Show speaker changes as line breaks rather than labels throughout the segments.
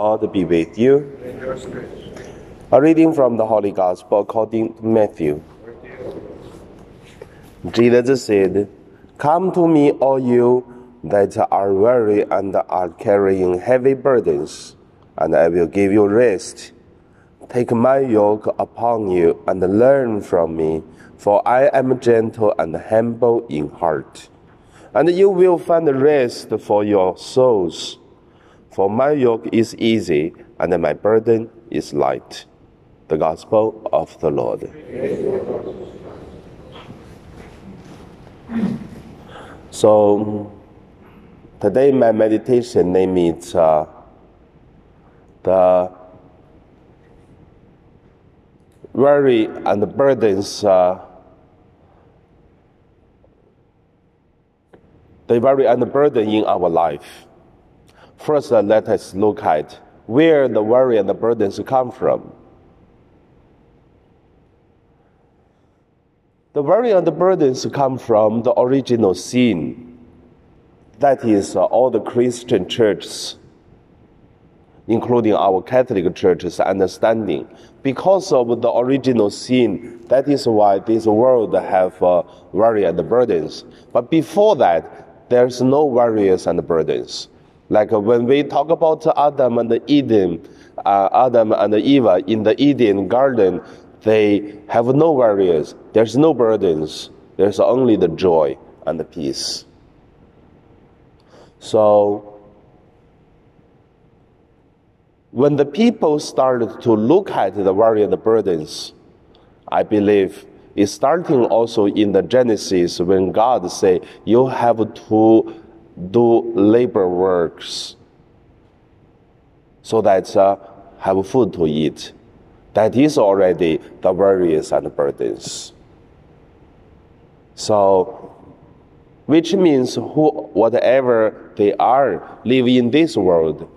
God be with you. A reading from the Holy Gospel according to Matthew. Jesus said, Come to me, all you that are weary and are carrying heavy burdens, and I will give you rest. Take my yoke upon you and learn from me, for I am gentle and humble in heart, and you will find rest for your souls. For my yoke is easy and my burden is light. The Gospel of the Lord. So, today my meditation name is uh, the worry and burdens. Uh, the worry and burden in our life. First, uh, let us look at where the worry and the burdens come from. The worry and the burdens come from the original sin. That is, uh, all the Christian churches, including our Catholic churches, understanding. Because of the original sin, that is why this world have uh, worry and burdens. But before that, there's no worries and burdens. Like when we talk about Adam and Eden, uh, Adam and Eve in the Eden garden, they have no worries. There's no burdens. There's only the joy and the peace. So, when the people started to look at the worry and the burdens, I believe it's starting also in the Genesis when God say you have to do labor works so that uh, have food to eat. That is already the worries and burdens. So, which means who, whatever they are, live in this world,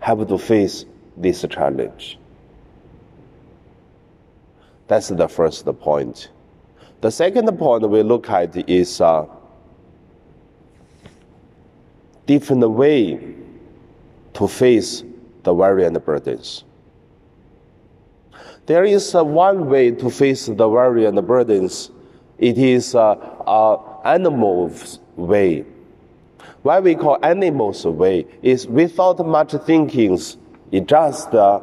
have to face this challenge. That's the first point. The second point we look at is uh, different way to face the worry and the burdens. There is uh, one way to face the worry and the burdens. It is uh, uh, animals' way. Why we call animals' way is without much thinking, it just uh,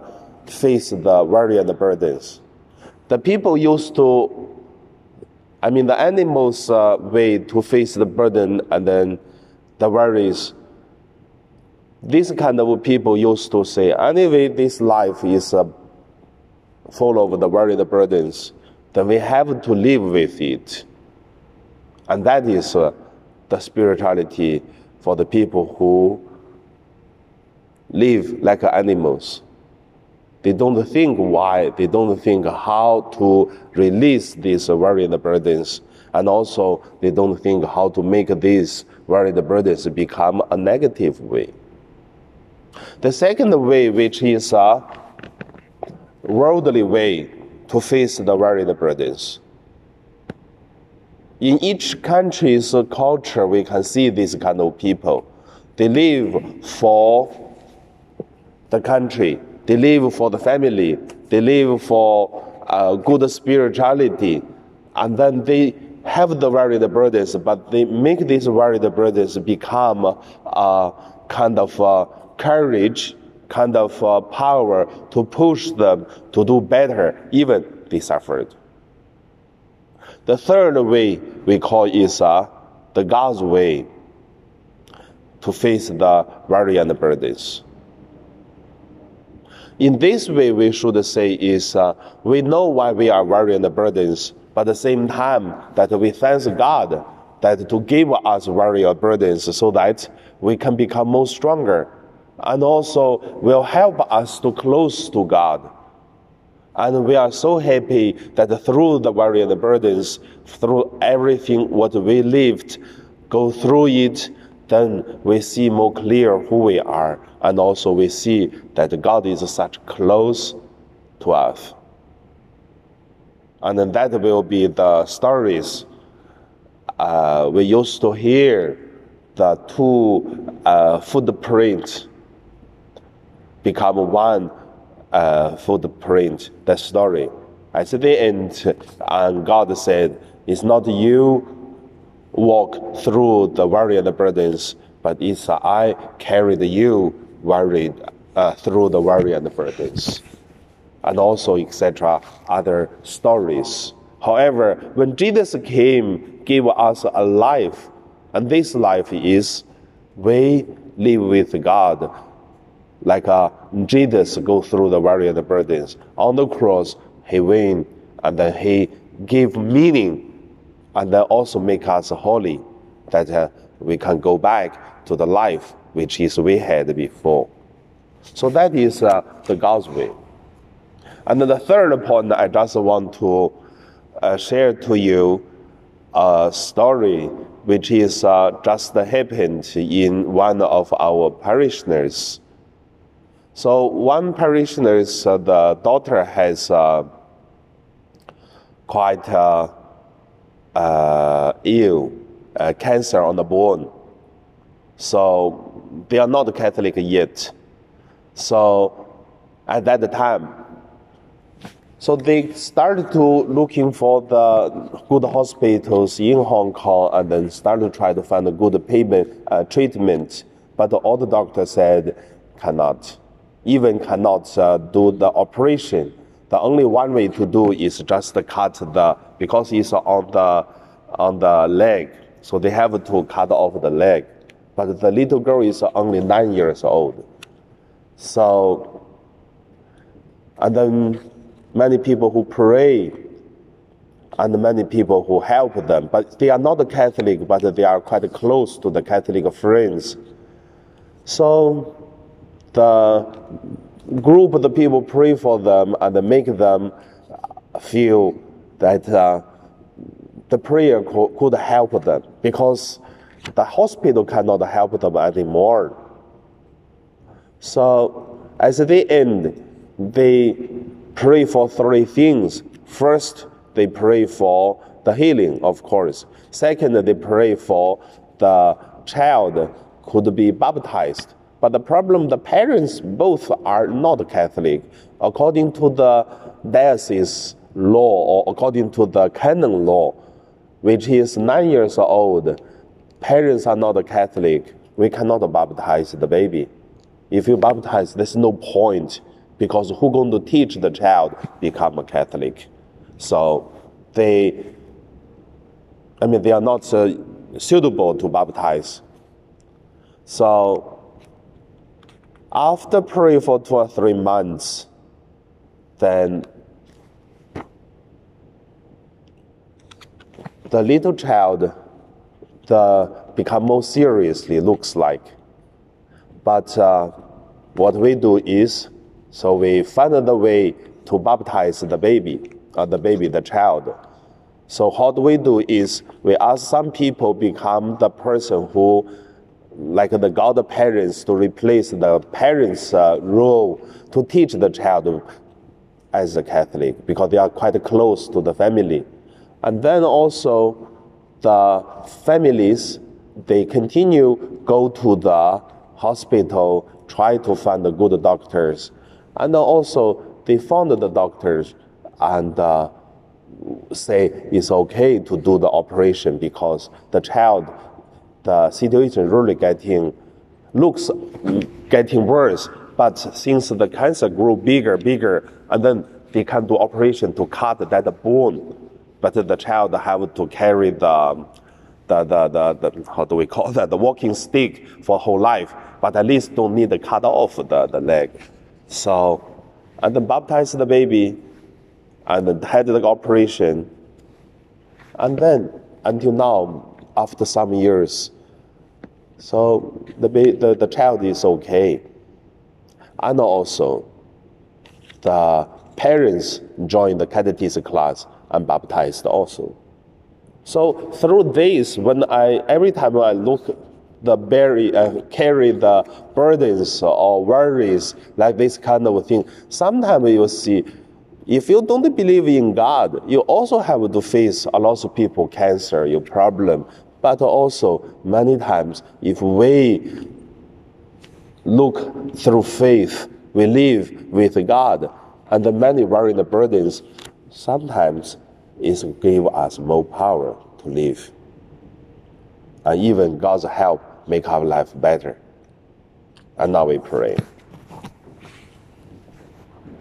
face the worry and the burdens. The people used to, I mean, the animals' uh, way to face the burden and then the worries. This kind of people used to say, anyway, this life is uh, full of the worry, the burdens. Then we have to live with it. And that is uh, the spirituality for the people who live like animals. They don't think why, they don't think how to release these worry and burdens. And also, they don't think how to make these worry and burdens become a negative way. The second way, which is a worldly way to face the worry and burdens. In each country's culture, we can see this kind of people. They live for the country, they live for the family, they live for uh, good spirituality, and then they have the varied burdens, but they make these varied burdens become a uh, kind of uh, courage, kind of uh, power to push them to do better, even they suffered. The third way we call is uh, the God's way to face the the burdens. In this way, we should say is uh, we know why we are the burdens, but at the same time that we thank God that to give us or burdens so that we can become more stronger and also will help us to close to God. And we are so happy that through the the burdens, through everything what we lived, go through it, then we see more clear who we are, and also we see that God is such close to us. And then that will be the stories uh, we used to hear the two uh, footprints become one uh, footprint, the story. At the end, and God said, It's not you walk through the worry and the burdens, but it's I carried you worried uh, through the worry and the burdens. And also, etc., other stories. However, when Jesus came, gave us a life, and this life is we live with God like uh, Jesus go through the various burdens. On the cross, he win and then he give meaning and then also make us holy that uh, we can go back to the life which is we had before. So that is uh, the God's way. And then the third point I just want to uh, share to you a story which is uh, just happened in one of our parishioners. So one parishioner, uh, the daughter has uh, quite uh, uh ill, cancer on the bone. So they are not Catholic yet. So at that time, so they started to looking for the good hospitals in Hong Kong and then started to try to find a good payment uh, treatment. But all the doctors said cannot, even cannot uh, do the operation. The only one way to do is just cut the because it's on the on the leg, so they have to cut off the leg. But the little girl is only nine years old, so and then many people who pray and many people who help them, but they are not Catholic, but they are quite close to the Catholic friends. So the group of the people pray for them and make them feel that uh, the prayer co- could help them because the hospital cannot help them anymore. So at the end, they pray for three things. First, they pray for the healing, of course. Second, they pray for the child could be baptized. But the problem, the parents both are not Catholic. According to the diocese law or according to the canon law, which is nine years old, parents are not Catholic. We cannot baptize the baby. If you baptize, there's no point because who going to teach the child become a Catholic? So they, I mean, they are not uh, suitable to baptize. So after praying for two or three months, then the little child the become more seriously looks like. But uh, what we do is so we find the way to baptize the baby, uh, the baby, the child. So do we do is we ask some people become the person who, like the godparents, to replace the parents' uh, role to teach the child as a Catholic because they are quite close to the family. And then also the families, they continue go to the hospital, try to find the good doctors and also, they found the doctors and uh, say it's okay to do the operation because the child, the situation really getting, looks getting worse. But since the cancer grew bigger, bigger, and then they can do operation to cut that bone, but the child have to carry the, the, the, the, the how do we call that, the walking stick for whole life, but at least don't need to cut off the, the leg. So, and then baptized the baby and then had the operation. And then, until now, after some years, so the, the, the child is okay. And also, the parents joined the catechism class and baptized also. So through this, when I every time I look the bury, uh, carry the burdens or worries like this kind of thing. Sometimes you see, if you don't believe in God, you also have to face a lot of people cancer, your problem. But also many times, if we look through faith, we live with God and the many varying burdens, sometimes it give us more power to live. And even God's help make our life better. And now we pray.